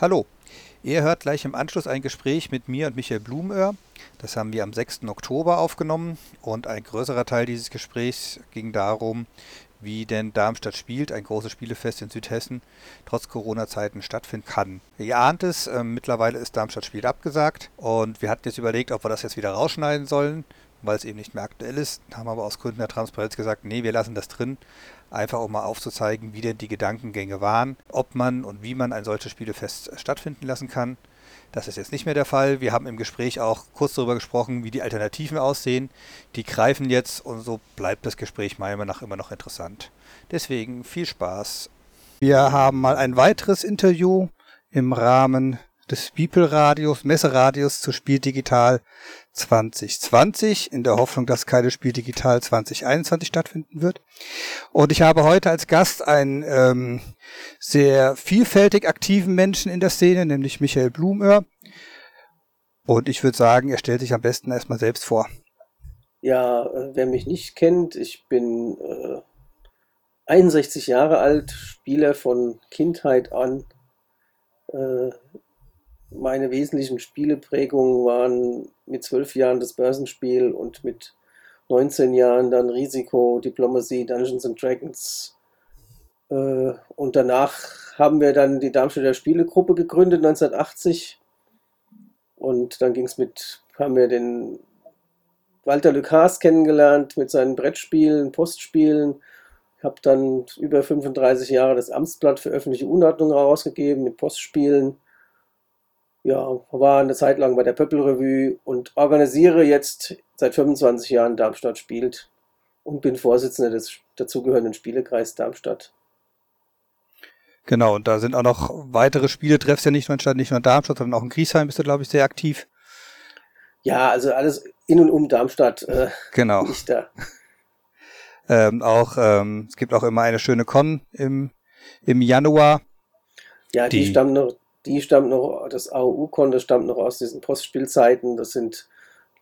Hallo, ihr hört gleich im Anschluss ein Gespräch mit mir und Michael Blumöhr. Das haben wir am 6. Oktober aufgenommen und ein größerer Teil dieses Gesprächs ging darum, wie denn Darmstadt spielt, ein großes Spielefest in Südhessen, trotz Corona-Zeiten stattfinden kann. Ihr ahnt es, äh, mittlerweile ist Darmstadt spielt abgesagt und wir hatten jetzt überlegt, ob wir das jetzt wieder rausschneiden sollen, weil es eben nicht mehr aktuell ist, haben aber aus Gründen der Transparenz gesagt, nee, wir lassen das drin, einfach um mal aufzuzeigen, wie denn die Gedankengänge waren, ob man und wie man ein solches Spielefest stattfinden lassen kann. Das ist jetzt nicht mehr der Fall. Wir haben im Gespräch auch kurz darüber gesprochen, wie die Alternativen aussehen. Die greifen jetzt und so bleibt das Gespräch meiner Meinung nach immer noch interessant. Deswegen viel Spaß. Wir haben mal ein weiteres Interview im Rahmen des People-Radios, Messeradios zu Spiel Digital 2020, in der Hoffnung, dass keine Spiel Digital 2021 stattfinden wird. Und ich habe heute als Gast einen ähm, sehr vielfältig aktiven Menschen in der Szene, nämlich Michael Blumöhr. Und ich würde sagen, er stellt sich am besten erstmal selbst vor. Ja, äh, wer mich nicht kennt, ich bin äh, 61 Jahre alt, Spieler von Kindheit an. Äh, meine wesentlichen Spieleprägungen waren mit zwölf Jahren das Börsenspiel und mit 19 Jahren dann Risiko, Diplomacy, Dungeons and Dragons. Äh, und danach haben wir dann die Darmstädter Spielegruppe gegründet, 1980. Und dann ging es mit, haben wir den Walter Lucas kennengelernt mit seinen Brettspielen, Postspielen. Ich habe dann über 35 Jahre das Amtsblatt für öffentliche Unordnung herausgegeben mit Postspielen ja, war eine Zeit lang bei der Pöppelrevue und organisiere jetzt seit 25 Jahren Darmstadt spielt und bin Vorsitzender des dazugehörenden Spielekreis Darmstadt. Genau, und da sind auch noch weitere Spieletreffs ja nicht nur in Stadt, nicht nur in Darmstadt, sondern auch in Griesheim bist du, glaube ich, sehr aktiv. Ja, also alles in und um Darmstadt. Äh, genau. Nicht da. ähm, auch, ähm, es gibt auch immer eine schöne Con im, im Januar. Ja, die, die stammt noch, die stammt noch, das AOU-Con, das stammt noch aus diesen Postspielzeiten. Das sind,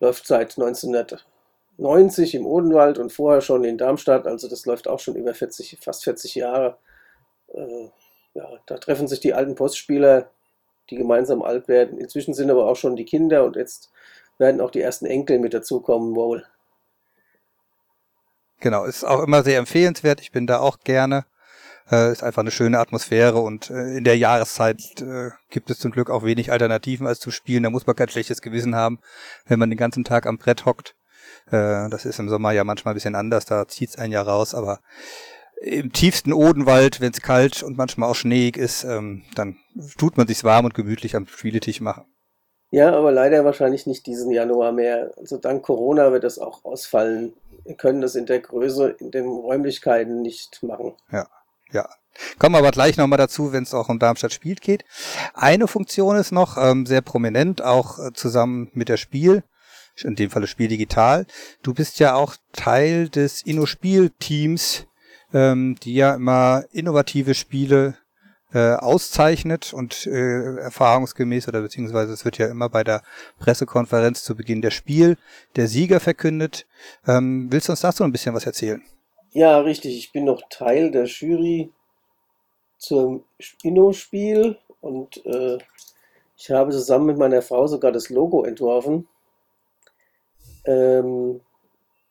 läuft seit 1990 im Odenwald und vorher schon in Darmstadt. Also das läuft auch schon über 40, fast 40 Jahre. Äh, ja, da treffen sich die alten Postspieler, die gemeinsam alt werden. Inzwischen sind aber auch schon die Kinder und jetzt werden auch die ersten Enkel mit dazukommen wohl. Genau, ist auch immer sehr empfehlenswert. Ich bin da auch gerne. Äh, ist einfach eine schöne Atmosphäre und äh, in der Jahreszeit äh, gibt es zum Glück auch wenig Alternativen als zu spielen. Da muss man kein schlechtes Gewissen haben, wenn man den ganzen Tag am Brett hockt. Äh, das ist im Sommer ja manchmal ein bisschen anders, da zieht's ein Jahr raus, aber im tiefsten Odenwald, wenn es kalt und manchmal auch schneeig ist, ähm, dann tut man sich's warm und gemütlich am Spieletisch machen. Ja, aber leider wahrscheinlich nicht diesen Januar mehr. Also dank Corona wird das auch ausfallen. Wir können das in der Größe, in den Räumlichkeiten nicht machen. Ja. Ja. Kommen wir aber gleich nochmal dazu, wenn es auch um Darmstadt spielt geht. Eine Funktion ist noch ähm, sehr prominent, auch äh, zusammen mit der Spiel, in dem Falle Spiel Digital. Du bist ja auch Teil des Inno-Spiel-Teams, ähm, die ja immer innovative Spiele äh, auszeichnet und äh, erfahrungsgemäß oder beziehungsweise es wird ja immer bei der Pressekonferenz zu Beginn der Spiel der Sieger verkündet. Ähm, willst du uns dazu ein bisschen was erzählen? Ja, richtig. Ich bin noch Teil der Jury zum Inno-Spiel und äh, ich habe zusammen mit meiner Frau sogar das Logo entworfen. Ähm,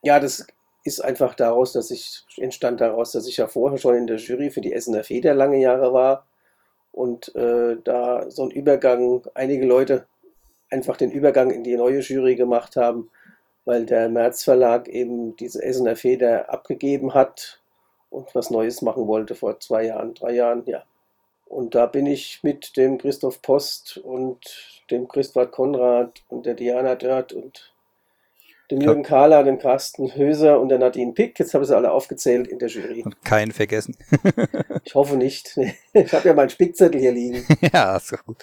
ja, das ist einfach daraus, dass ich entstand daraus, dass ich ja vorher schon in der Jury für die Essener Feder lange Jahre war und äh, da so ein Übergang, einige Leute einfach den Übergang in die neue Jury gemacht haben weil der Merz Verlag eben diese Essener Feder abgegeben hat und was Neues machen wollte vor zwei Jahren, drei Jahren, ja. Und da bin ich mit dem Christoph Post und dem Christoph Konrad und der Diana Dörth und dem Jürgen Kahler, dem Carsten Höser und der Nadine Pick. Jetzt habe ich sie alle aufgezählt in der Jury. Und keinen vergessen. ich hoffe nicht. Ich habe ja meinen Spickzettel hier liegen. ja, ist doch gut.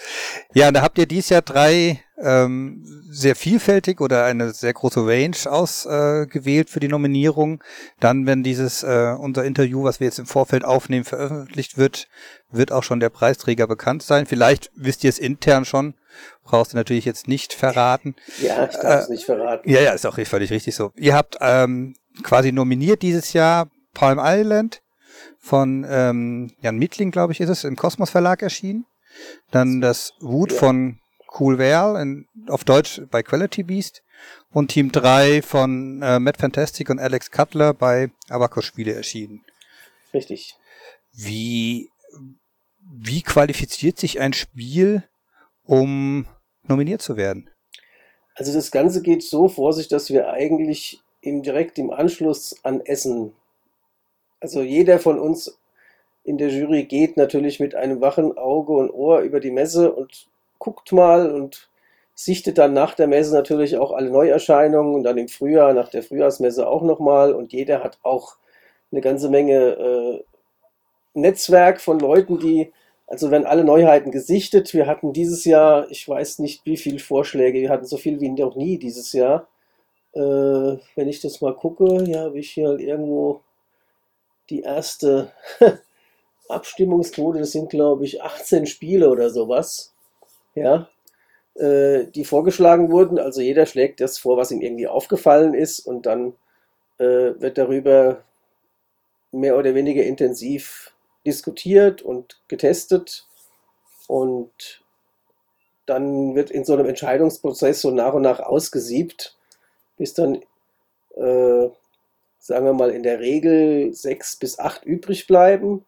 Ja, und da habt ihr dieses Jahr drei ähm, sehr vielfältig oder eine sehr große Range ausgewählt äh, für die Nominierung. Dann, wenn dieses äh, unser Interview, was wir jetzt im Vorfeld aufnehmen, veröffentlicht wird, wird auch schon der Preisträger bekannt sein. Vielleicht wisst ihr es intern schon, brauchst du natürlich jetzt nicht verraten. Ja, ich darf es äh, nicht verraten. Ja, ja, ist auch völlig richtig so. Ihr habt ähm, quasi nominiert dieses Jahr Palm Island von ähm, Jan Mittling, glaube ich, ist es, im Kosmos Verlag erschienen. dann das Wut ja. von Cool Vale, auf Deutsch bei Quality Beast und Team 3 von äh, Matt Fantastic und Alex Cutler bei Abacus Spiele erschienen. Richtig. Wie, wie qualifiziert sich ein Spiel, um nominiert zu werden? Also das Ganze geht so vor sich, dass wir eigentlich im, direkt im Anschluss an Essen, also jeder von uns in der Jury geht natürlich mit einem wachen Auge und Ohr über die Messe und guckt mal und sichtet dann nach der Messe natürlich auch alle Neuerscheinungen und dann im Frühjahr, nach der Frühjahrsmesse auch nochmal und jeder hat auch eine ganze Menge äh, Netzwerk von Leuten, die, also werden alle Neuheiten gesichtet. Wir hatten dieses Jahr, ich weiß nicht wie viele Vorschläge, wir hatten so viel wie noch nie dieses Jahr. Äh, wenn ich das mal gucke, ja, habe ich hier irgendwo die erste Abstimmungsquote, das sind glaube ich 18 Spiele oder sowas. Ja, äh, die vorgeschlagen wurden. Also jeder schlägt das vor, was ihm irgendwie aufgefallen ist und dann äh, wird darüber mehr oder weniger intensiv diskutiert und getestet und dann wird in so einem Entscheidungsprozess so nach und nach ausgesiebt, bis dann, äh, sagen wir mal, in der Regel sechs bis acht übrig bleiben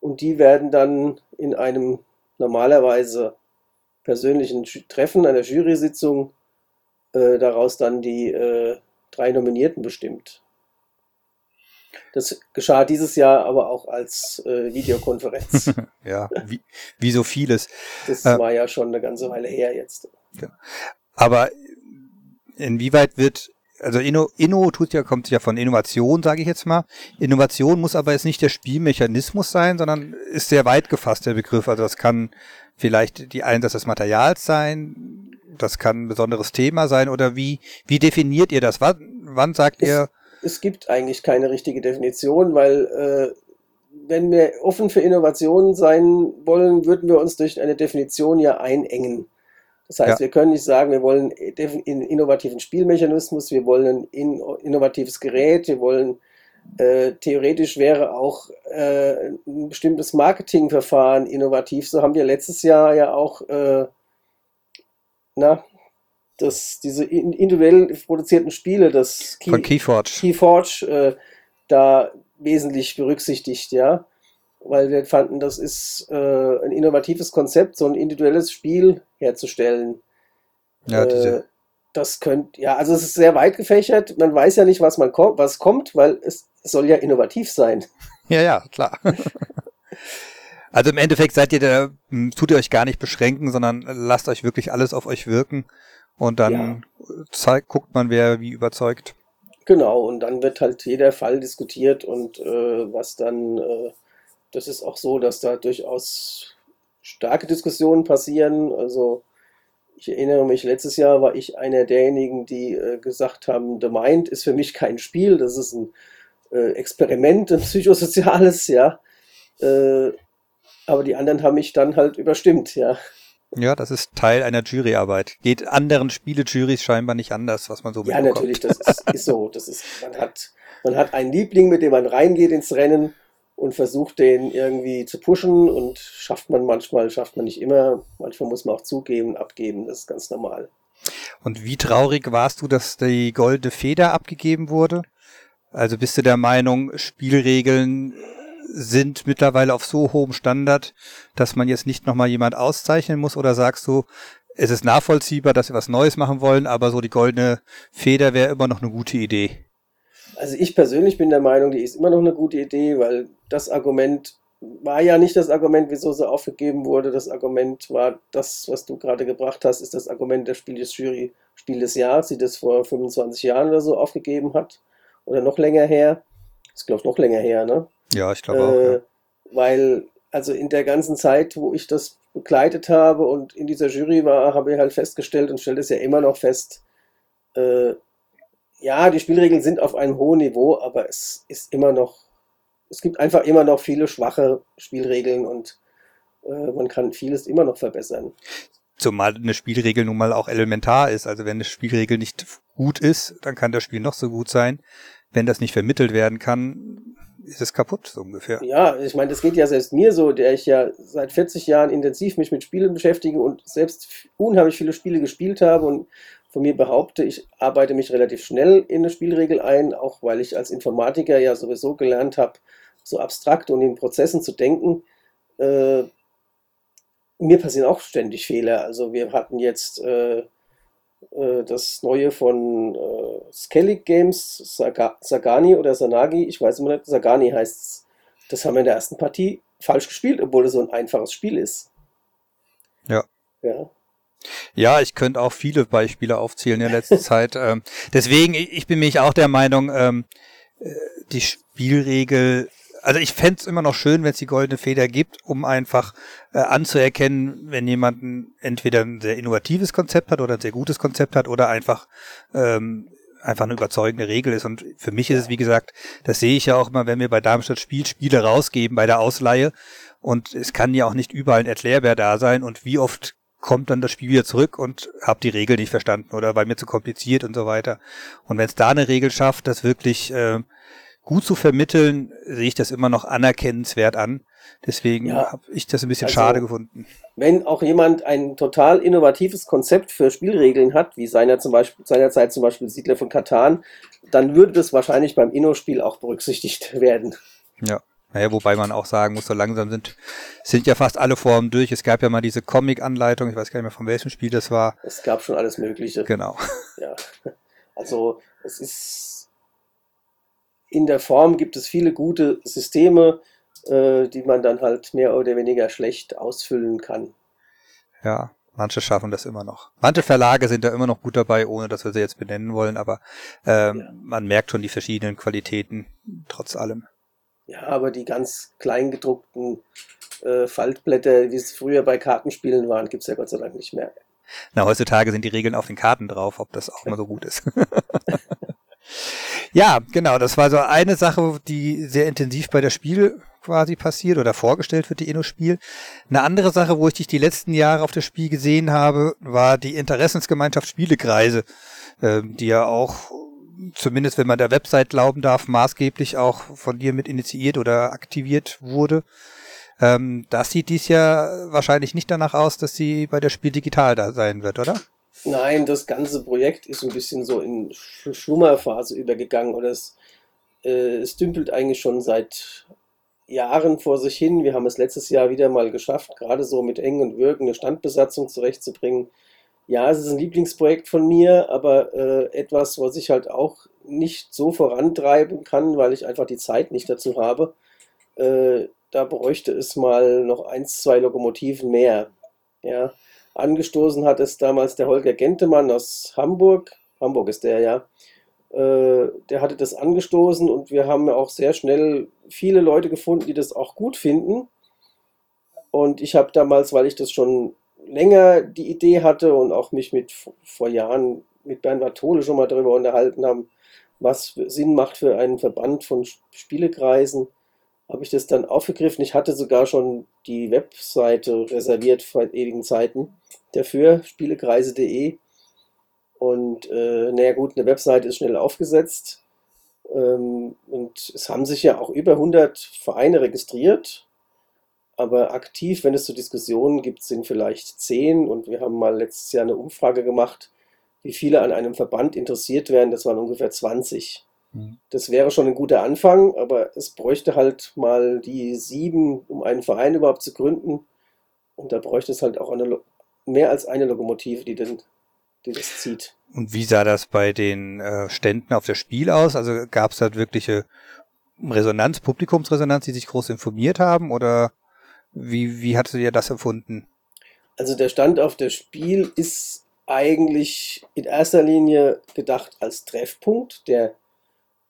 und die werden dann in einem normalerweise persönlichen Treffen, einer Jury-Sitzung, äh, daraus dann die äh, drei Nominierten bestimmt. Das geschah dieses Jahr aber auch als äh, Videokonferenz. ja, wie, wie, so vieles. Das äh, war ja schon eine ganze Weile her jetzt. Ja. Aber inwieweit wird also Inno, Inno tut ja, kommt ja von Innovation, sage ich jetzt mal. Innovation muss aber jetzt nicht der Spielmechanismus sein, sondern ist sehr weit gefasst, der Begriff. Also das kann vielleicht die Einsatz des Materials sein, das kann ein besonderes Thema sein oder wie, wie definiert ihr das? Wann, wann sagt ihr? Es gibt eigentlich keine richtige Definition, weil äh, wenn wir offen für Innovationen sein wollen, würden wir uns durch eine Definition ja einengen. Das heißt, ja. wir können nicht sagen, wir wollen einen innovativen Spielmechanismus, wir wollen ein innovatives Gerät, wir wollen äh, theoretisch wäre auch äh, ein bestimmtes Marketingverfahren innovativ. So haben wir letztes Jahr ja auch äh, na, das, diese individuell produzierten Spiele, das Key, Von Keyforge, Keyforge äh, da wesentlich berücksichtigt, ja weil wir fanden, das ist äh, ein innovatives Konzept, so ein individuelles Spiel herzustellen. Ja, äh, das könnte, ja, also es ist sehr weit gefächert. Man weiß ja nicht, was man kommt, was kommt, weil es, es soll ja innovativ sein. Ja, ja, klar. also im Endeffekt seid ihr da, tut ihr euch gar nicht beschränken, sondern lasst euch wirklich alles auf euch wirken und dann ja. zeigt, guckt man, wer wie überzeugt. Genau, und dann wird halt jeder Fall diskutiert und äh, was dann äh, das ist auch so, dass da durchaus starke Diskussionen passieren. Also ich erinnere mich, letztes Jahr war ich einer derjenigen, die äh, gesagt haben, The Mind ist für mich kein Spiel, das ist ein äh, Experiment, ein psychosoziales, ja. Äh, aber die anderen haben mich dann halt überstimmt, ja. Ja, das ist Teil einer Juryarbeit. Geht anderen Spiele-Juries scheinbar nicht anders, was man so Ja, natürlich, das ist, ist so. Das ist, man hat, man hat einen Liebling, mit dem man reingeht ins Rennen und versucht den irgendwie zu pushen und schafft man manchmal, schafft man nicht immer. Manchmal muss man auch zugeben, abgeben, das ist ganz normal. Und wie traurig warst du, dass die goldene Feder abgegeben wurde? Also bist du der Meinung, Spielregeln sind mittlerweile auf so hohem Standard, dass man jetzt nicht nochmal jemand auszeichnen muss? Oder sagst du, es ist nachvollziehbar, dass wir was Neues machen wollen, aber so die goldene Feder wäre immer noch eine gute Idee? Also ich persönlich bin der Meinung, die ist immer noch eine gute Idee, weil das Argument war ja nicht das Argument, wieso sie aufgegeben wurde. Das Argument war das, was du gerade gebracht hast, ist das Argument der Spiel des Jury Spiel des Jahres, die das vor 25 Jahren oder so aufgegeben hat. Oder noch länger her. Das ist, glaube ich, noch länger her, ne? Ja, ich glaube äh, auch. Ja. Weil, also in der ganzen Zeit, wo ich das begleitet habe und in dieser Jury war, habe ich halt festgestellt und stelle es ja immer noch fest, äh, ja, die Spielregeln sind auf einem hohen Niveau, aber es ist immer noch, es gibt einfach immer noch viele schwache Spielregeln und äh, man kann vieles immer noch verbessern. Zumal eine Spielregel nun mal auch elementar ist. Also wenn eine Spielregel nicht gut ist, dann kann das Spiel noch so gut sein. Wenn das nicht vermittelt werden kann, ist es kaputt, so ungefähr. Ja, ich meine, das geht ja selbst mir so, der ich ja seit 40 Jahren intensiv mich mit Spielen beschäftige und selbst unheimlich viele Spiele gespielt habe und von mir behaupte, ich arbeite mich relativ schnell in eine Spielregel ein, auch weil ich als Informatiker ja sowieso gelernt habe, so abstrakt und in Prozessen zu denken. Äh, mir passieren auch ständig Fehler. Also wir hatten jetzt äh, äh, das neue von äh, Skellig Games, Saga, Sagani oder Sanagi, ich weiß immer nicht, Sagani heißt es. Das haben wir in der ersten Partie falsch gespielt, obwohl es so ein einfaches Spiel ist. Ja. Ja. Ja, ich könnte auch viele Beispiele aufzählen in der letzten Zeit. Ähm, deswegen, ich bin mich auch der Meinung, ähm, äh, die Spielregel also ich fände es immer noch schön, wenn es die goldene Feder gibt, um einfach äh, anzuerkennen, wenn jemand entweder ein sehr innovatives Konzept hat oder ein sehr gutes Konzept hat oder einfach ähm, einfach eine überzeugende Regel ist. Und für mich ist es, wie gesagt, das sehe ich ja auch immer, wenn wir bei Darmstadt Spiel Spiele rausgeben bei der Ausleihe. Und es kann ja auch nicht überall ein Erklärbär da sein. Und wie oft kommt dann das Spiel wieder zurück und habe die Regel nicht verstanden oder weil mir zu kompliziert und so weiter. Und wenn es da eine Regel schafft, das wirklich äh, gut zu vermitteln, sehe ich das immer noch anerkennenswert an. Deswegen ja, habe ich das ein bisschen also, schade gefunden. Wenn auch jemand ein total innovatives Konzept für Spielregeln hat, wie seiner zum Beispiel, seinerzeit zum Beispiel Siedler von Katan, dann würde das wahrscheinlich beim Inno-Spiel auch berücksichtigt werden. Ja. Naja, wobei man auch sagen muss, so langsam sind, sind ja fast alle Formen durch. Es gab ja mal diese Comic-Anleitung, ich weiß gar nicht mehr von welchem Spiel das war. Es gab schon alles Mögliche. Genau. Ja. Also, es ist in der Form gibt es viele gute Systeme, äh, die man dann halt mehr oder weniger schlecht ausfüllen kann. Ja, manche schaffen das immer noch. Manche Verlage sind da immer noch gut dabei, ohne dass wir sie jetzt benennen wollen, aber ähm, ja. man merkt schon die verschiedenen Qualitäten trotz allem. Ja, aber die ganz kleingedruckten äh, Faltblätter, wie es früher bei Kartenspielen waren, gibt es ja Gott sei Dank nicht mehr. Na, heutzutage sind die Regeln auf den Karten drauf, ob das auch mal so gut ist. Ja, genau. Das war so eine Sache, die sehr intensiv bei der Spiel quasi passiert oder vorgestellt wird, die Inno-Spiel. Eine andere Sache, wo ich dich die letzten Jahre auf das Spiel gesehen habe, war die Interessensgemeinschaft Spielekreise, äh, die ja auch zumindest wenn man der Website glauben darf, maßgeblich auch von dir mit initiiert oder aktiviert wurde. Ähm, das sieht dies ja wahrscheinlich nicht danach aus, dass sie bei der Spiel digital da sein wird, oder? Nein, das ganze Projekt ist ein bisschen so in Schlummerphase übergegangen oder es, äh, es dümpelt eigentlich schon seit Jahren vor sich hin. Wir haben es letztes Jahr wieder mal geschafft, gerade so mit Eng und Würgen eine Standbesatzung zurechtzubringen. Ja, es ist ein Lieblingsprojekt von mir, aber äh, etwas, was ich halt auch nicht so vorantreiben kann, weil ich einfach die Zeit nicht dazu habe. Äh, da bräuchte es mal noch eins, zwei Lokomotiven mehr. Ja, Angestoßen hat es damals der Holger Gentemann aus Hamburg. Hamburg ist der, ja. Äh, der hatte das angestoßen und wir haben auch sehr schnell viele Leute gefunden, die das auch gut finden. Und ich habe damals, weil ich das schon länger die Idee hatte und auch mich mit vor Jahren mit Bernhard Tole schon mal darüber unterhalten haben, was Sinn macht für einen Verband von Spielekreisen, habe ich das dann aufgegriffen. Ich hatte sogar schon die Webseite reserviert vor ewigen Zeiten dafür, spielekreise.de. Und äh, naja gut, eine Webseite ist schnell aufgesetzt. Ähm, und es haben sich ja auch über 100 Vereine registriert. Aber aktiv, wenn es zu Diskussionen gibt, sind vielleicht 10. Und wir haben mal letztes Jahr eine Umfrage gemacht, wie viele an einem Verband interessiert wären. Das waren ungefähr 20. Mhm. Das wäre schon ein guter Anfang, aber es bräuchte halt mal die sieben, um einen Verein überhaupt zu gründen. Und da bräuchte es halt auch eine, mehr als eine Lokomotive, die, den, die das zieht. Und wie sah das bei den äh, Ständen auf der Spiel aus? Also gab es da wirkliche Resonanz, Publikumsresonanz, die sich groß informiert haben? Oder wie, wie hattet ihr das empfunden? Also der Stand auf der Spiel ist eigentlich in erster Linie gedacht als Treffpunkt der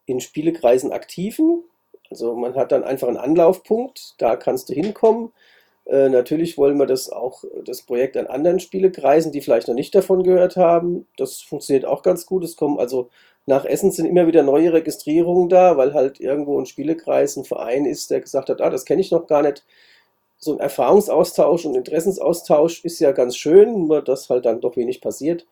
in Spielekreisen aktiven. Also man hat dann einfach einen Anlaufpunkt, da kannst du hinkommen. Äh, natürlich wollen wir das auch, das Projekt an anderen Spielekreisen, die vielleicht noch nicht davon gehört haben. Das funktioniert auch ganz gut. Es kommen also nach Essen sind immer wieder neue Registrierungen da, weil halt irgendwo ein Spielekreis, ein Verein ist, der gesagt hat, ah, das kenne ich noch gar nicht. So ein Erfahrungsaustausch und Interessensaustausch ist ja ganz schön, nur dass halt dann doch wenig passiert.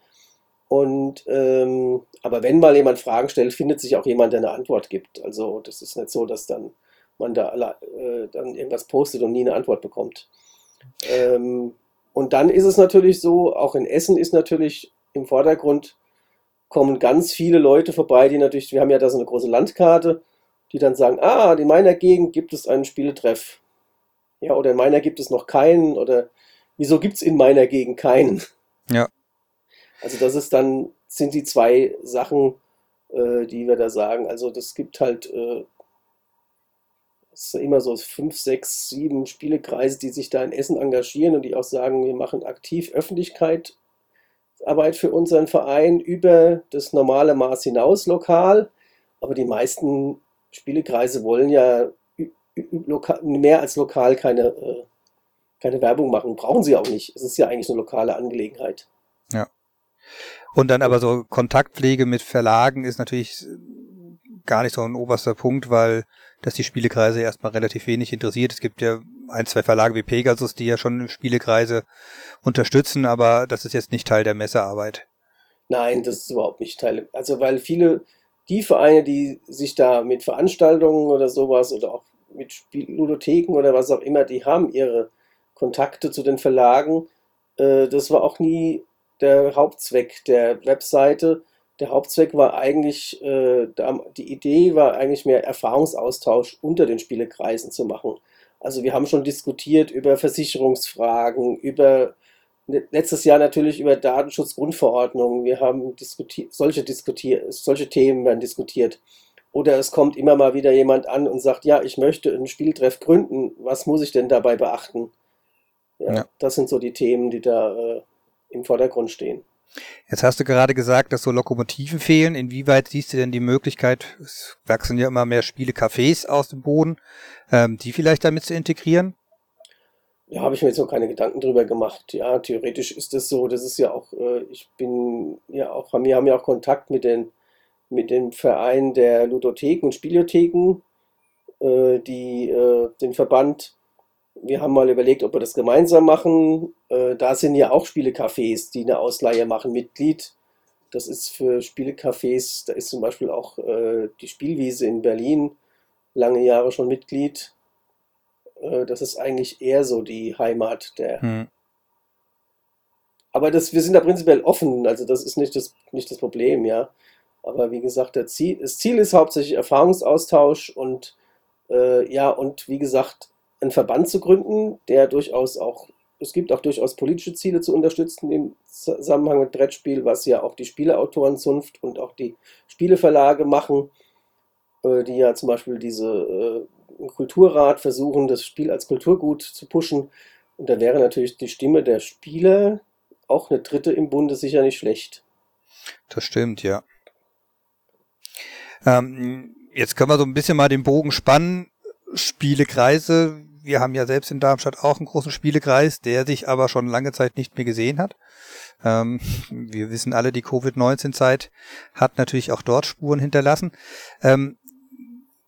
Und ähm, aber wenn mal jemand Fragen stellt, findet sich auch jemand, der eine Antwort gibt. Also das ist nicht so, dass dann man da äh, dann irgendwas postet und nie eine Antwort bekommt. Ähm, und dann ist es natürlich so, auch in Essen ist natürlich im Vordergrund kommen ganz viele Leute vorbei, die natürlich, wir haben ja da so eine große Landkarte, die dann sagen, ah, in meiner Gegend gibt es einen Spieletreff. Ja, oder in meiner gibt es noch keinen, oder wieso gibt es in meiner Gegend keinen? Ja. Also das ist dann, sind die zwei Sachen, äh, die wir da sagen. Also das gibt halt äh, es immer so fünf, sechs, sieben Spielekreise, die sich da in Essen engagieren und die auch sagen, wir machen aktiv Öffentlichkeit Arbeit für unseren Verein über das normale Maß hinaus lokal. Aber die meisten Spielekreise wollen ja mehr als lokal keine, äh, keine Werbung machen. Brauchen sie auch nicht. Es ist ja eigentlich eine lokale Angelegenheit. Und dann aber so Kontaktpflege mit Verlagen ist natürlich gar nicht so ein oberster Punkt, weil das die Spielekreise erstmal relativ wenig interessiert. Es gibt ja ein, zwei Verlage wie Pegasus, die ja schon Spielekreise unterstützen, aber das ist jetzt nicht Teil der Messearbeit. Nein, das ist überhaupt nicht Teil. Also weil viele, die Vereine, die sich da mit Veranstaltungen oder sowas oder auch mit Spiel Ludotheken oder was auch immer, die haben ihre Kontakte zu den Verlagen. Äh, das war auch nie der Hauptzweck der Webseite. Der Hauptzweck war eigentlich, äh, die Idee war eigentlich mehr Erfahrungsaustausch unter den Spielekreisen zu machen. Also wir haben schon diskutiert über Versicherungsfragen, über letztes Jahr natürlich über Datenschutzgrundverordnung. Wir haben diskutiert, solche, diskutiert, solche Themen werden diskutiert. Oder es kommt immer mal wieder jemand an und sagt, ja, ich möchte einen Spieltreff gründen. Was muss ich denn dabei beachten? Ja, ja. Das sind so die Themen, die da äh, im Vordergrund stehen. Jetzt hast du gerade gesagt, dass so Lokomotiven fehlen. Inwieweit siehst du denn die Möglichkeit, es wachsen ja immer mehr Spiele-Cafés aus dem Boden, ähm, die vielleicht damit zu integrieren? Ja, habe ich mir jetzt noch keine Gedanken drüber gemacht. Ja, theoretisch ist das so. Das ist ja auch, äh, ich bin ja auch, wir haben ja auch Kontakt mit den, mit dem Verein der Ludotheken und Spielotheken, äh, die, äh, den Verband wir haben mal überlegt, ob wir das gemeinsam machen. Äh, da sind ja auch Spielecafés, die eine Ausleihe machen, Mitglied. Das ist für Spielecafés, da ist zum Beispiel auch äh, die Spielwiese in Berlin lange Jahre schon Mitglied. Äh, das ist eigentlich eher so die Heimat der. Hm. Aber das, wir sind da prinzipiell offen, also das ist nicht das, nicht das Problem, ja. Aber wie gesagt, Ziel, das Ziel ist hauptsächlich Erfahrungsaustausch und äh, ja, und wie gesagt, einen Verband zu gründen, der durchaus auch, es gibt auch durchaus politische Ziele zu unterstützen im Zusammenhang mit Brettspiel, was ja auch die Spieleautorenzunft und auch die Spieleverlage machen, äh, die ja zum Beispiel diese äh, Kulturrat versuchen, das Spiel als Kulturgut zu pushen. Und da wäre natürlich die Stimme der Spieler auch eine dritte im Bunde sicher nicht schlecht. Das stimmt, ja. Ähm, jetzt können wir so ein bisschen mal den Bogen spannen. Spielekreise, wir haben ja selbst in Darmstadt auch einen großen Spielekreis, der sich aber schon lange Zeit nicht mehr gesehen hat. Ähm, wir wissen alle, die Covid-19-Zeit hat natürlich auch dort Spuren hinterlassen. Ähm,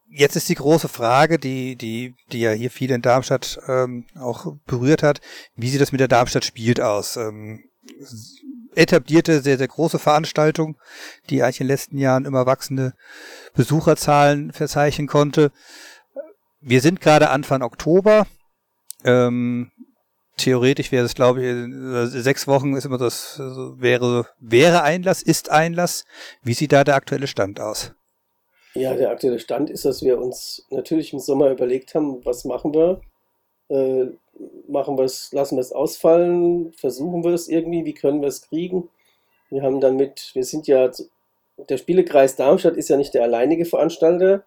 jetzt ist die große Frage, die, die, die ja hier viele in Darmstadt ähm, auch berührt hat, wie sieht das mit der Darmstadt spielt aus? Ähm, etablierte, sehr, sehr große Veranstaltung, die eigentlich in den letzten Jahren immer wachsende Besucherzahlen verzeichnen konnte wir sind gerade Anfang Oktober. Ähm, theoretisch wäre es, glaube ich, äh, sechs Wochen ist immer das, wäre, wäre Einlass, ist Einlass. Wie sieht da der aktuelle Stand aus? Ja, der aktuelle Stand ist, dass wir uns natürlich im Sommer überlegt haben, was machen wir? Äh, machen wir es, lassen wir es ausfallen? Versuchen wir es irgendwie? Wie können wir es kriegen? Wir haben dann mit, wir sind ja, der Spielekreis Darmstadt ist ja nicht der alleinige Veranstalter.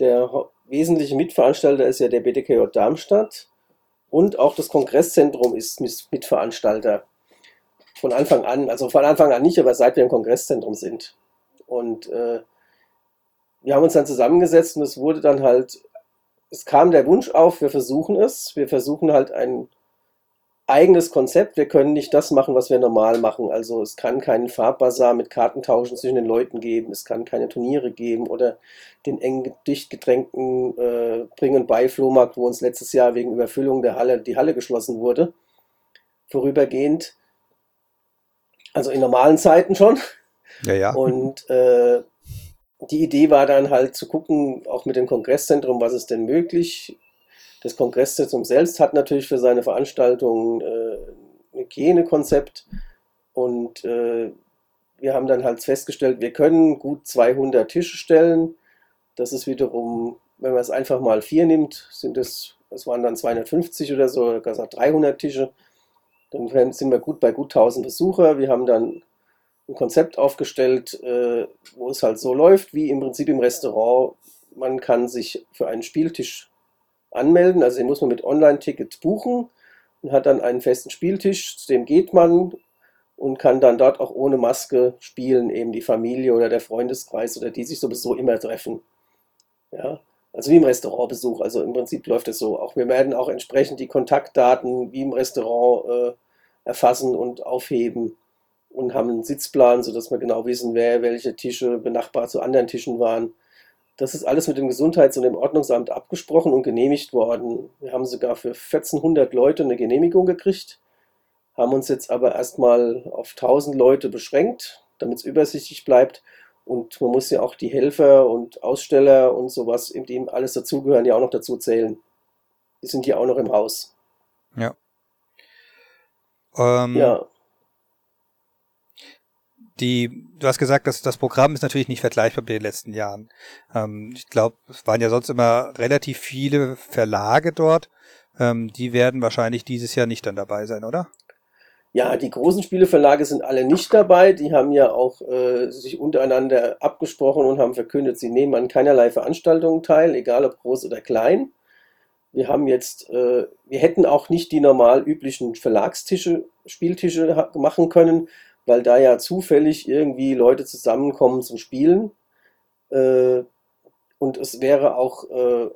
Der wesentliche Mitveranstalter ist ja der BDKJ Darmstadt und auch das Kongresszentrum ist Mitveranstalter. Von Anfang an, also von Anfang an nicht, aber seit wir im Kongresszentrum sind. Und äh, wir haben uns dann zusammengesetzt und es wurde dann halt, es kam der Wunsch auf, wir versuchen es, wir versuchen halt ein eigenes Konzept. Wir können nicht das machen, was wir normal machen. Also es kann keinen Farbbazar mit Kartentauschen zwischen den Leuten geben, es kann keine Turniere geben oder den eng dicht gedrängten äh, Bring- und Beiflohmarkt, wo uns letztes Jahr wegen Überfüllung der Halle die Halle geschlossen wurde. Vorübergehend. Also in normalen Zeiten schon. Ja, ja. Und äh, die Idee war dann halt zu gucken, auch mit dem Kongresszentrum, was ist denn möglich. Das Kongresszentrum selbst hat natürlich für seine Veranstaltungen äh, ein Hygienekonzept und äh, wir haben dann halt festgestellt, wir können gut 200 Tische stellen. Das ist wiederum, wenn man es einfach mal vier nimmt, sind es, das waren dann 250 oder so, oder gesagt 300 Tische. Dann sind wir gut bei gut 1000 Besucher. Wir haben dann ein Konzept aufgestellt, äh, wo es halt so läuft, wie im Prinzip im Restaurant. Man kann sich für einen Spieltisch anmelden, also den muss man mit Online-Ticket buchen und hat dann einen festen Spieltisch, zu dem geht man und kann dann dort auch ohne Maske spielen, eben die Familie oder der Freundeskreis oder die sich sowieso immer treffen. Ja, also wie im Restaurantbesuch. Also im Prinzip läuft es so. Auch wir werden auch entsprechend die Kontaktdaten wie im Restaurant äh, erfassen und aufheben und haben einen Sitzplan, sodass wir genau wissen, wer welche Tische benachbart zu anderen Tischen waren. Das ist alles mit dem Gesundheits- und dem Ordnungsamt abgesprochen und genehmigt worden. Wir haben sogar für 1400 Leute eine Genehmigung gekriegt, haben uns jetzt aber erstmal auf 1000 Leute beschränkt, damit es übersichtlich bleibt. Und man muss ja auch die Helfer und Aussteller und sowas, in dem alles dazugehören, ja auch noch dazu zählen. Die sind ja auch noch im Haus. Ja. Ähm, ja die, du hast gesagt, dass das Programm ist natürlich nicht vergleichbar mit den letzten Jahren. Ähm, ich glaube, es waren ja sonst immer relativ viele Verlage dort. Ähm, die werden wahrscheinlich dieses Jahr nicht dann dabei sein, oder? Ja, die großen Spieleverlage sind alle nicht dabei. Die haben ja auch äh, sich untereinander abgesprochen und haben verkündet, sie nehmen an keinerlei Veranstaltungen teil, egal ob groß oder klein. Wir haben jetzt, äh, wir hätten auch nicht die normal üblichen Verlagstische, Spieltische machen können, weil da ja zufällig irgendwie Leute zusammenkommen zum Spielen. Äh, und es wäre auch äh,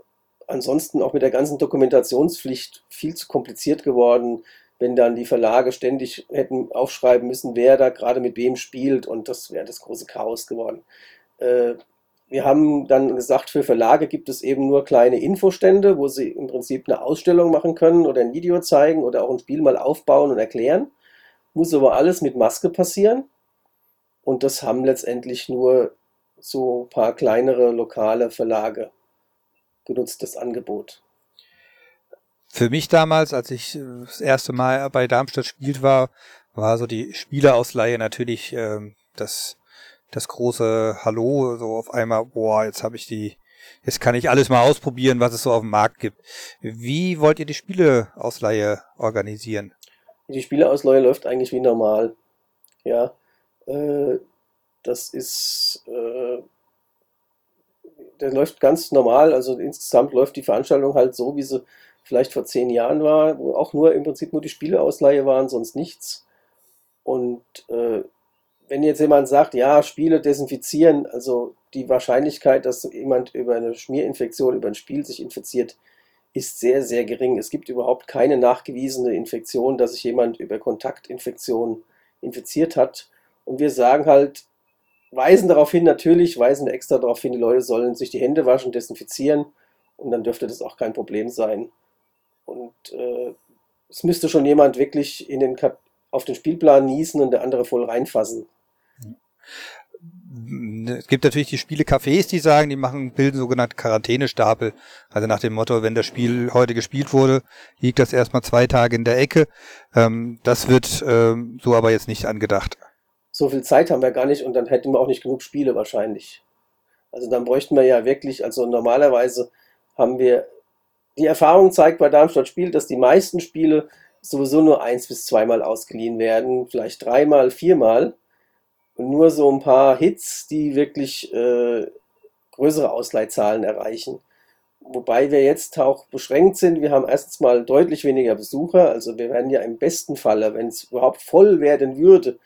ansonsten auch mit der ganzen Dokumentationspflicht viel zu kompliziert geworden, wenn dann die Verlage ständig hätten aufschreiben müssen, wer da gerade mit wem spielt und das wäre das große Chaos geworden. Äh, wir haben dann gesagt, für Verlage gibt es eben nur kleine Infostände, wo sie im Prinzip eine Ausstellung machen können oder ein Video zeigen oder auch ein Spiel mal aufbauen und erklären muss aber alles mit Maske passieren. Und das haben letztendlich nur so ein paar kleinere lokale Verlage genutzt, das Angebot. Für mich damals, als ich äh, das erste Mal bei Darmstadt spielt war, war so die Spielerausleihe natürlich äh, das, das große Hallo, so auf einmal, boah, jetzt habe ich die, jetzt kann ich alles mal ausprobieren, was es so auf dem Markt gibt. Wie wollt ihr die Spieleausleihe organisieren? Die Spieleausleihe läuft eigentlich wie normal. Ja, äh, das ist, äh, der läuft ganz normal. Also insgesamt läuft die Veranstaltung halt so, wie sie vielleicht vor zehn Jahren war, wo auch nur im Prinzip nur die Spieleausleihe waren, sonst nichts. Und äh, wenn jetzt jemand sagt, ja, Spiele desinfizieren, also die Wahrscheinlichkeit, dass jemand über eine Schmierinfektion, über ein Spiel sich infiziert, ist sehr, sehr gering. Es gibt überhaupt keine nachgewiesene Infektion, dass sich jemand über Kontaktinfektion infiziert hat. Und wir sagen halt, weisen darauf hin, natürlich, weisen extra darauf hin, die Leute sollen sich die Hände waschen, desinfizieren und dann dürfte das auch kein Problem sein. Und äh, es müsste schon jemand wirklich in den auf den Spielplan niesen und der andere voll reinfassen es gibt natürlich die Spiele-Cafés, die sagen, die machen, bilden sogenannte Quarantänestapel. Also nach dem Motto, wenn das Spiel heute gespielt wurde, liegt das erstmal zwei Tage in der Ecke. Ähm, das wird ähm, so aber jetzt nicht angedacht. So viel Zeit haben wir gar nicht und dann hätten wir auch nicht genug Spiele wahrscheinlich. Also dann bräuchten wir ja wirklich, also normalerweise haben wir, die Erfahrung zeigt bei Darmstadt Spiel, dass die meisten Spiele sowieso nur eins bis zweimal ausgeliehen werden, vielleicht dreimal, viermal und nur so ein paar Hits, die wirklich äh, größere Ausleihzahlen erreichen. Wobei wir jetzt auch beschränkt sind. Wir haben erstens mal deutlich weniger Besucher. Also wir werden ja im besten Falle, wenn es überhaupt voll werden würde,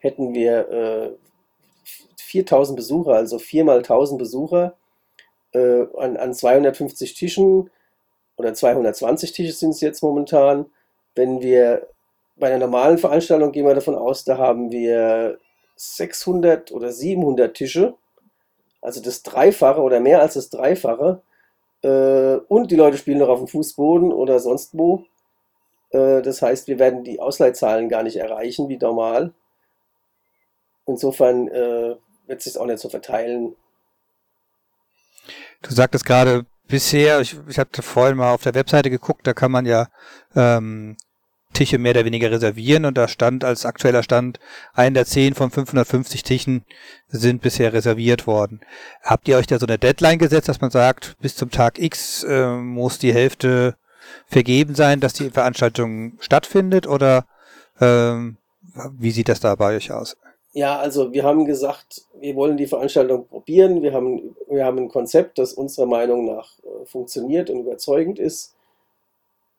hätten wir äh, 4000 Besucher, also viermal 1000 Besucher äh, an, an 250 Tischen oder 220 Tische sind es jetzt momentan. Wenn wir bei einer normalen Veranstaltung gehen wir davon aus, da haben wir 600 oder 700 Tische, also das Dreifache oder mehr als das Dreifache. Äh, und die Leute spielen noch auf dem Fußboden oder sonst wo. Äh, das heißt, wir werden die Ausleihzahlen gar nicht erreichen wie normal. Insofern äh, wird es sich auch nicht so verteilen. Du sagtest gerade bisher, ich, ich hatte vorhin mal auf der Webseite geguckt, da kann man ja ähm, Tische mehr oder weniger reservieren und da stand als aktueller Stand, ein der zehn von 550 Tischen sind bisher reserviert worden. Habt ihr euch da so eine Deadline gesetzt, dass man sagt, bis zum Tag X äh, muss die Hälfte vergeben sein, dass die Veranstaltung stattfindet oder ähm, wie sieht das da bei euch aus? Ja, also wir haben gesagt, wir wollen die Veranstaltung probieren. Wir haben, wir haben ein Konzept, das unserer Meinung nach äh, funktioniert und überzeugend ist.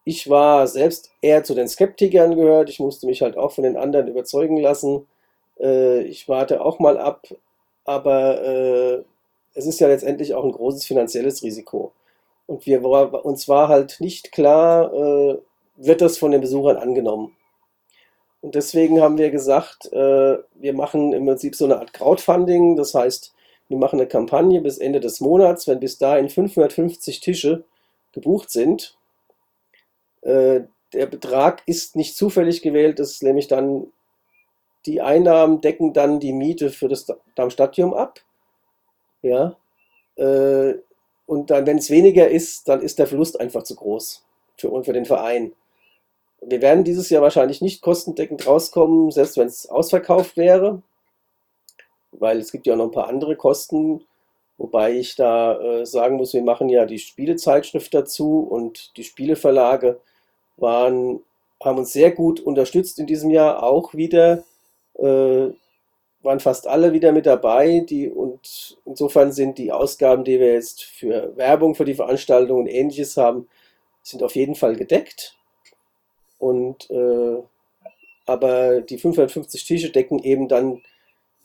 Ich war selbst eher zu den Skeptikern gehört. Ich musste mich halt auch von den anderen überzeugen lassen. Äh, ich warte auch mal ab, aber äh, es ist ja letztendlich auch ein großes finanzielles Risiko. Und wir uns war halt nicht klar, äh, wird das von den Besuchern angenommen. Und deswegen haben wir gesagt, äh, wir machen im Prinzip so eine Art Crowdfunding. Das heißt, wir machen eine Kampagne bis Ende des Monats. Wenn bis dahin 550 Tische gebucht sind, äh, der Betrag ist nicht zufällig gewählt. Das ist nämlich dann, die Einnahmen decken dann die Miete für das Darmstadium ab. Ja. Äh, und dann, wenn es weniger ist, dann ist der Verlust einfach zu groß für, für den Verein. Wir werden dieses Jahr wahrscheinlich nicht kostendeckend rauskommen, selbst wenn es ausverkauft wäre, weil es gibt ja noch ein paar andere Kosten, wobei ich da äh, sagen muss, wir machen ja die Spielezeitschrift dazu und die Spieleverlage waren, haben uns sehr gut unterstützt in diesem Jahr auch wieder. Äh, waren fast alle wieder mit dabei, die und insofern sind die Ausgaben, die wir jetzt für Werbung für die Veranstaltung und ähnliches haben, sind auf jeden Fall gedeckt. Und äh, aber die 550 Tische decken eben dann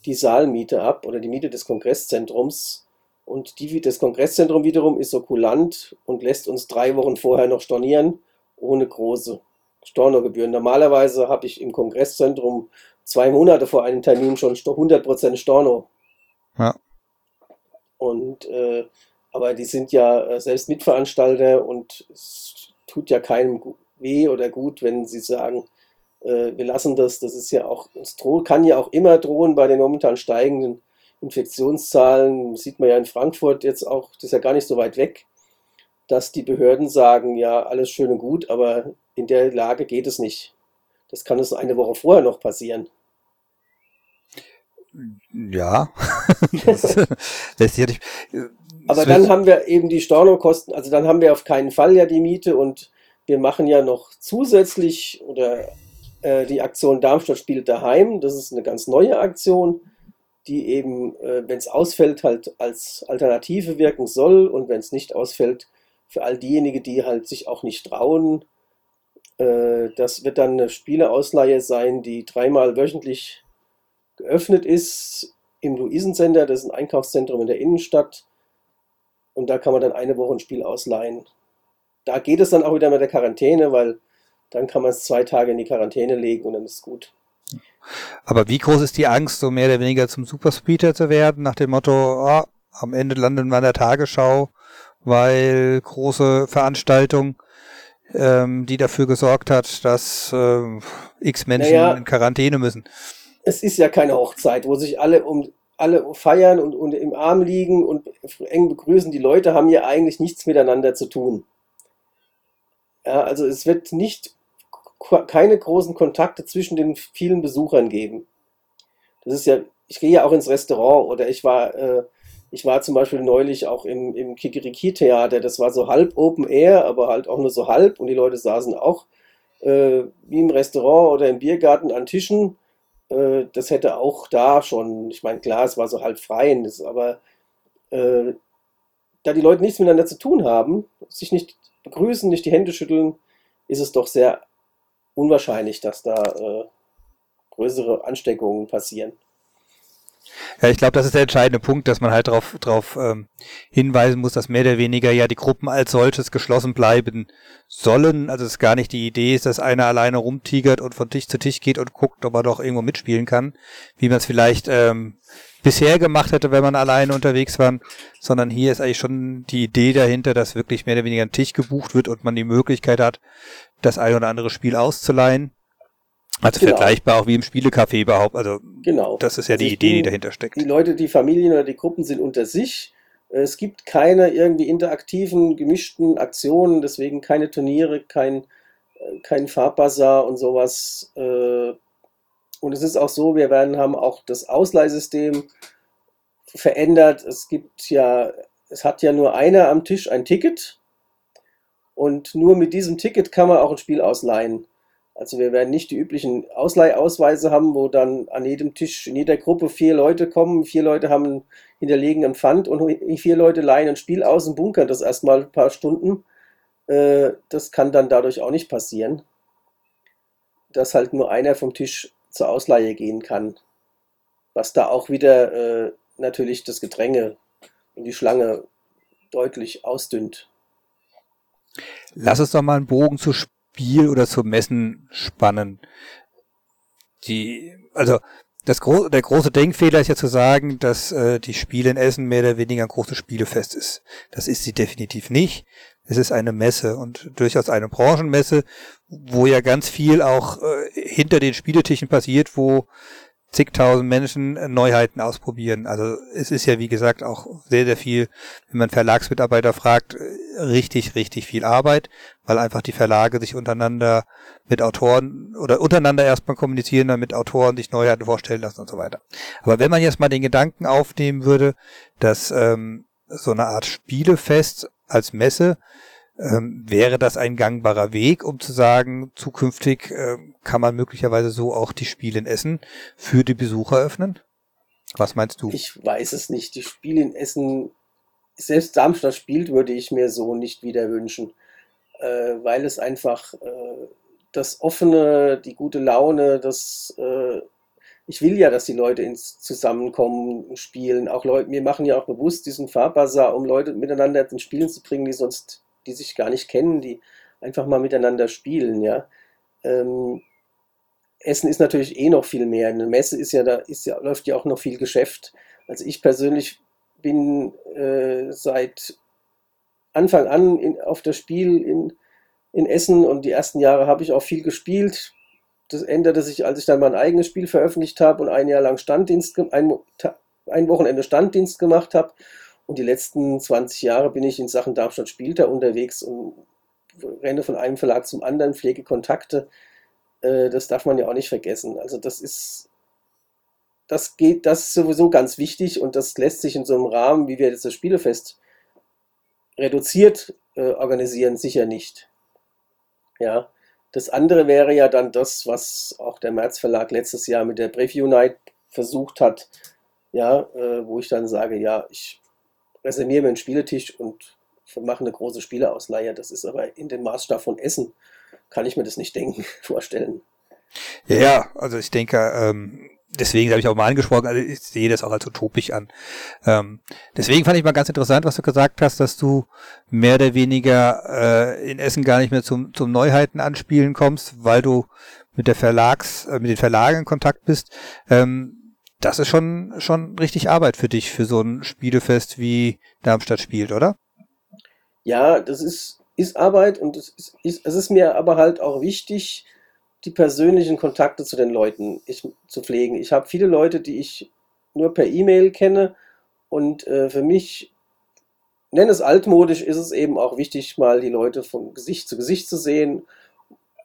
die Saalmiete ab oder die Miete des Kongresszentrums. Und die das Kongresszentrum wiederum ist so kulant und lässt uns drei Wochen vorher noch stornieren, ohne große Stornogebühren. Normalerweise habe ich im Kongresszentrum zwei Monate vor einem Termin schon 100% Storno. Ja. Und äh, aber die sind ja äh, selbst Mitveranstalter und es tut ja keinem weh oder gut, wenn sie sagen, äh, wir lassen das. Das ist ja auch, es kann ja auch immer drohen bei den momentan steigenden Infektionszahlen. Sieht man ja in Frankfurt jetzt auch, das ist ja gar nicht so weit weg, dass die Behörden sagen, ja, alles schön und gut, aber in der Lage geht es nicht. Das kann es eine Woche vorher noch passieren. Ja. Letztlich Aber dann haben wir eben die Stornokosten, also dann haben wir auf keinen Fall ja die Miete und wir machen ja noch zusätzlich oder äh, die Aktion Darmstadt spielt daheim. Das ist eine ganz neue Aktion, die eben, äh, wenn es ausfällt, halt als Alternative wirken soll und wenn es nicht ausfällt, für all diejenigen, die halt sich auch nicht trauen. Äh, das wird dann eine Spieleausleihe sein, die dreimal wöchentlich geöffnet ist im Luisencenter. Das ist ein Einkaufszentrum in der Innenstadt. Und da kann man dann eine Woche ein Spiel ausleihen da geht es dann auch wieder mit der Quarantäne, weil dann kann man es zwei Tage in die Quarantäne legen und dann ist es gut. Aber wie groß ist die Angst, so mehr oder weniger zum Superspeeder zu werden, nach dem Motto, oh, am Ende landen wir in der Tagesschau, weil große Veranstaltung, ähm, die dafür gesorgt hat, dass äh, x Menschen naja, in Quarantäne müssen. Es ist ja keine Hochzeit, wo sich alle um alle feiern und, und im Arm liegen und eng begrüßen. Die Leute haben ja eigentlich nichts miteinander zu tun. Ja, also es wird nicht keine großen Kontakte zwischen den vielen Besuchern geben. Das ist ja, ich gehe ja auch ins Restaurant oder ich war, äh, ich war zum Beispiel neulich auch im, im Kikiriki-Theater. Das war so halb Open Air, aber halt auch nur so halb und die Leute saßen auch äh, wie im Restaurant oder im Biergarten an Tischen. Äh, das hätte auch da schon, ich meine, klar, es war so halb frei, aber äh, da die Leute nichts miteinander zu tun haben, sich nicht begrüßen, nicht die Hände schütteln, ist es doch sehr unwahrscheinlich, dass da äh, größere Ansteckungen passieren. Ja, ich glaube, das ist der entscheidende Punkt, dass man halt darauf drauf, ähm, hinweisen muss, dass mehr oder weniger ja die Gruppen als solches geschlossen bleiben sollen. Also es gar nicht die Idee ist, dass einer alleine rumtigert und von Tisch zu Tisch geht und guckt, ob er doch irgendwo mitspielen kann, wie man es vielleicht ähm, bisher gemacht hätte, wenn man alleine unterwegs war, sondern hier ist eigentlich schon die Idee dahinter, dass wirklich mehr oder weniger ein Tisch gebucht wird und man die Möglichkeit hat, das ein oder andere Spiel auszuleihen. Also genau. vergleichbar auch wie im Spielecafé überhaupt. Also genau. das ist ja also die Idee, bin, die dahinter steckt. Die Leute, die Familien oder die Gruppen sind unter sich Es gibt keine irgendwie interaktiven, gemischten Aktionen, deswegen keine Turniere, kein, äh, kein Farbbazar und sowas. Äh, und es ist auch so, wir werden haben auch das Ausleihsystem verändert. Es gibt ja, es hat ja nur einer am Tisch ein Ticket und nur mit diesem Ticket kann man auch ein Spiel ausleihen. Also wir werden nicht die üblichen Ausleihausweise haben, wo dann an jedem Tisch, in jeder Gruppe vier Leute kommen, vier Leute haben hinterlegen ein Pfand und vier Leute leihen ein Spiel aus und bunkern das erstmal ein paar Stunden. Äh, das kann dann dadurch auch nicht passieren, dass halt nur einer vom Tisch zur Ausleihe gehen kann. Was da auch wieder äh, natürlich das Gedränge und die Schlange deutlich ausdünnt. Lass uns doch mal einen Bogen zu Spiel oder zu Messen spannen. Die, also das gro der große Denkfehler ist ja zu sagen, dass äh, die Spiele in Essen mehr oder weniger ein großes Spielefest ist. Das ist sie definitiv nicht. Es ist eine Messe und durchaus eine Branchenmesse, wo ja ganz viel auch äh, hinter den Spieletischen passiert, wo zigtausend Menschen Neuheiten ausprobieren. Also es ist ja, wie gesagt, auch sehr, sehr viel, wenn man Verlagsmitarbeiter fragt, richtig, richtig viel Arbeit, weil einfach die Verlage sich untereinander mit Autoren oder untereinander erstmal kommunizieren, dann mit Autoren sich Neuheiten vorstellen lassen und so weiter. Aber wenn man jetzt mal den Gedanken aufnehmen würde, dass ähm, so eine Art Spielefest als Messe ähm, wäre das ein gangbarer Weg, um zu sagen, zukünftig äh, kann man möglicherweise so auch die Spiele in Essen für die Besucher öffnen? Was meinst du? Ich weiß es nicht. Die Spiele in Essen, selbst Darmstadt spielt, würde ich mir so nicht wieder wünschen, äh, weil es einfach äh, das Offene, die gute Laune, das äh, ich will ja, dass die Leute ins Zusammenkommen spielen. Auch Leute, wir machen ja auch bewusst diesen Farbbazar, um Leute miteinander ins Spielen zu bringen, die sonst die sich gar nicht kennen, die einfach mal miteinander spielen, ja. Ähm, Essen ist natürlich eh noch viel mehr. Eine Messe ist ja, da ist ja, läuft ja auch noch viel Geschäft. Also ich persönlich bin äh, seit Anfang an in, auf das Spiel in, in Essen und die ersten Jahre habe ich auch viel gespielt. Das änderte sich, als ich dann mein eigenes Spiel veröffentlicht habe und ein Jahr lang Standdienst, ein, ein Wochenende Standdienst gemacht habe. Und die letzten 20 Jahre bin ich in Sachen Darmstadt Spielter unterwegs und renne von einem Verlag zum anderen, pflege Kontakte. Äh, das darf man ja auch nicht vergessen. Also das ist, das geht, das ist sowieso ganz wichtig und das lässt sich in so einem Rahmen, wie wir jetzt das Spielefest reduziert äh, organisieren, sicher nicht. Ja. Das andere wäre ja dann das, was auch der März Verlag letztes Jahr mit der Preview Night versucht hat, ja, äh, wo ich dann sage, ja, ich reserviere mir einen Spieletisch und mache eine große Spieleausleihe. Das ist aber in dem Maßstab von Essen, kann ich mir das nicht denken, vorstellen. Ja, ja, also ich denke, ähm, deswegen habe ich auch mal angesprochen, also ich sehe das auch als utopisch an. Ähm, deswegen fand ich mal ganz interessant, was du gesagt hast, dass du mehr oder weniger äh, in Essen gar nicht mehr zum, zum Neuheiten anspielen kommst, weil du mit der Verlags, äh, mit den Verlagen in Kontakt bist. Ähm, das ist schon, schon richtig Arbeit für dich, für so ein Spielefest wie Darmstadt spielt, oder? Ja, das ist, ist Arbeit und es ist, ist, es ist mir aber halt auch wichtig, die persönlichen Kontakte zu den Leuten ich, zu pflegen. Ich habe viele Leute, die ich nur per E-Mail kenne und äh, für mich, nenne es altmodisch, ist es eben auch wichtig, mal die Leute von Gesicht zu Gesicht zu sehen.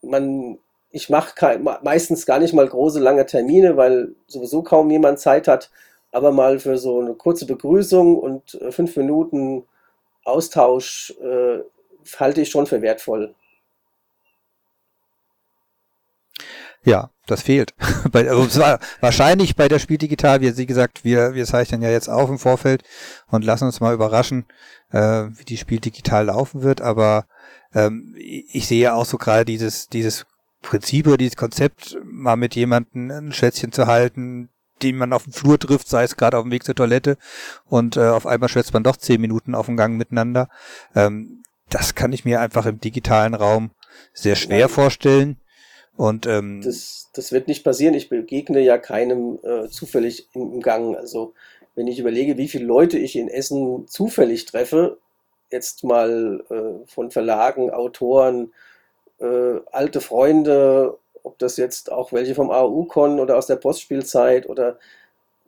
Man ich mache meistens gar nicht mal große, lange Termine, weil sowieso kaum jemand Zeit hat, aber mal für so eine kurze Begrüßung und äh, fünf Minuten Austausch äh, halte ich schon für wertvoll. Ja, das fehlt. also war wahrscheinlich bei der Spiel Digital, wie Sie gesagt, wir, wir zeichnen ja jetzt auf im Vorfeld und lassen uns mal überraschen, äh, wie die Spiel Digital laufen wird. Aber ähm, ich sehe auch so gerade dieses, dieses Prinzip oder dieses Konzept, mal mit jemandem ein Schätzchen zu halten, den man auf dem Flur trifft, sei es gerade auf dem Weg zur Toilette und äh, auf einmal schwätzt man doch zehn Minuten auf dem Gang miteinander. Ähm, das kann ich mir einfach im digitalen Raum sehr schwer Nein. vorstellen. Und ähm, das, das wird nicht passieren. Ich begegne ja keinem äh, zufällig im, im Gang. Also wenn ich überlege, wie viele Leute ich in Essen zufällig treffe, jetzt mal äh, von Verlagen, Autoren, äh, alte Freunde, ob das jetzt auch welche vom AU-Con oder aus der Postspielzeit oder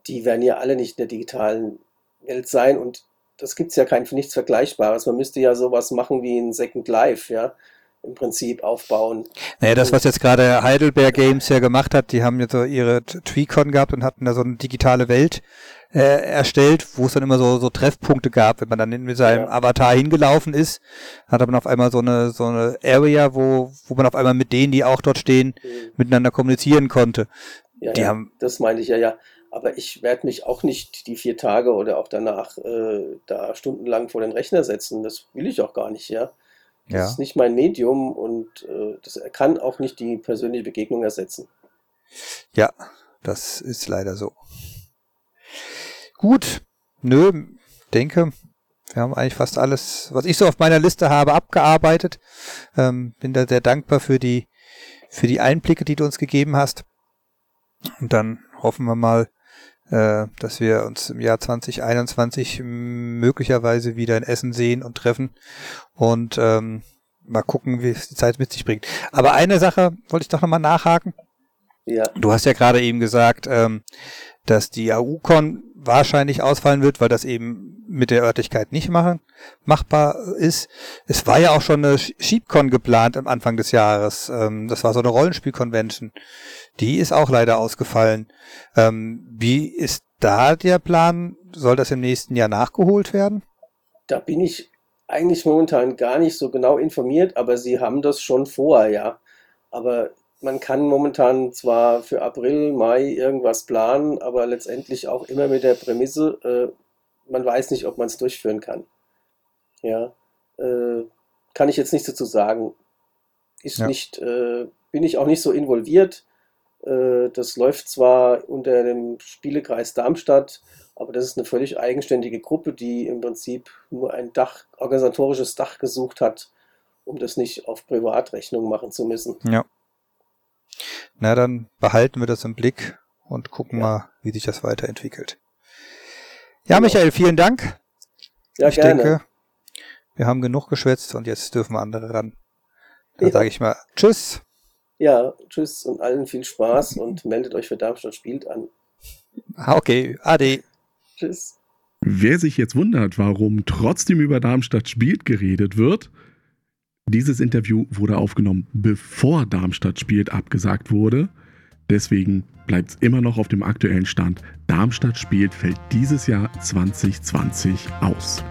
die werden ja alle nicht in der digitalen Welt sein und das gibt es ja kein nichts Vergleichbares. Man müsste ja sowas machen wie ein Second Life, ja, im Prinzip aufbauen. Naja, das, was jetzt gerade Heidelberg Games ja gemacht hat, die haben jetzt so ihre Tweecon gehabt und hatten da so eine digitale Welt äh, erstellt, wo es dann immer so, so Treffpunkte gab, wenn man dann mit seinem ja. Avatar hingelaufen ist, hat man auf einmal so eine, so eine Area, wo, wo man auf einmal mit denen, die auch dort stehen, mhm. miteinander kommunizieren konnte. Ja, die ja, haben, das meine ich ja, ja. Aber ich werde mich auch nicht die vier Tage oder auch danach äh, da stundenlang vor den Rechner setzen. Das will ich auch gar nicht, ja. Das ja. ist nicht mein Medium und äh, das kann auch nicht die persönliche Begegnung ersetzen. Ja, das ist leider so. Gut, nö, denke, wir haben eigentlich fast alles, was ich so auf meiner Liste habe, abgearbeitet. Ähm, bin da sehr dankbar für die, für die Einblicke, die du uns gegeben hast. Und dann hoffen wir mal, äh, dass wir uns im Jahr 2021 möglicherweise wieder in Essen sehen und treffen und ähm, mal gucken, wie es die Zeit mit sich bringt. Aber eine Sache wollte ich doch nochmal nachhaken. Ja. Du hast ja gerade eben gesagt, ähm, dass die AU-Con wahrscheinlich ausfallen wird, weil das eben mit der Örtlichkeit nicht machen, machbar ist. Es war ja auch schon eine Sheepcon geplant am Anfang des Jahres. Ähm, das war so eine Rollenspiel-Convention. Die ist auch leider ausgefallen. Ähm, wie ist da der Plan? Soll das im nächsten Jahr nachgeholt werden? Da bin ich eigentlich momentan gar nicht so genau informiert, aber sie haben das schon vor, ja. Aber man kann momentan zwar für April, Mai irgendwas planen, aber letztendlich auch immer mit der Prämisse, äh, man weiß nicht, ob man es durchführen kann. Ja, äh, kann ich jetzt nicht dazu sagen. Ist ja. nicht, äh, bin ich auch nicht so involviert. Äh, das läuft zwar unter dem Spielekreis Darmstadt, aber das ist eine völlig eigenständige Gruppe, die im Prinzip nur ein Dach, organisatorisches Dach gesucht hat, um das nicht auf Privatrechnung machen zu müssen. Ja. Na, dann behalten wir das im Blick und gucken ja. mal, wie sich das weiterentwickelt. Ja, genau. Michael, vielen Dank. Ja, ich gerne. denke, wir haben genug geschwätzt und jetzt dürfen wir andere ran. Dann ja. sage ich mal Tschüss. Ja, tschüss und allen viel Spaß und meldet euch für Darmstadt spielt an. Ah, okay, ade. Tschüss. Wer sich jetzt wundert, warum trotzdem über Darmstadt spielt geredet wird, dieses Interview wurde aufgenommen, bevor Darmstadt spielt abgesagt wurde. Deswegen bleibt es immer noch auf dem aktuellen Stand. Darmstadt spielt fällt dieses Jahr 2020 aus.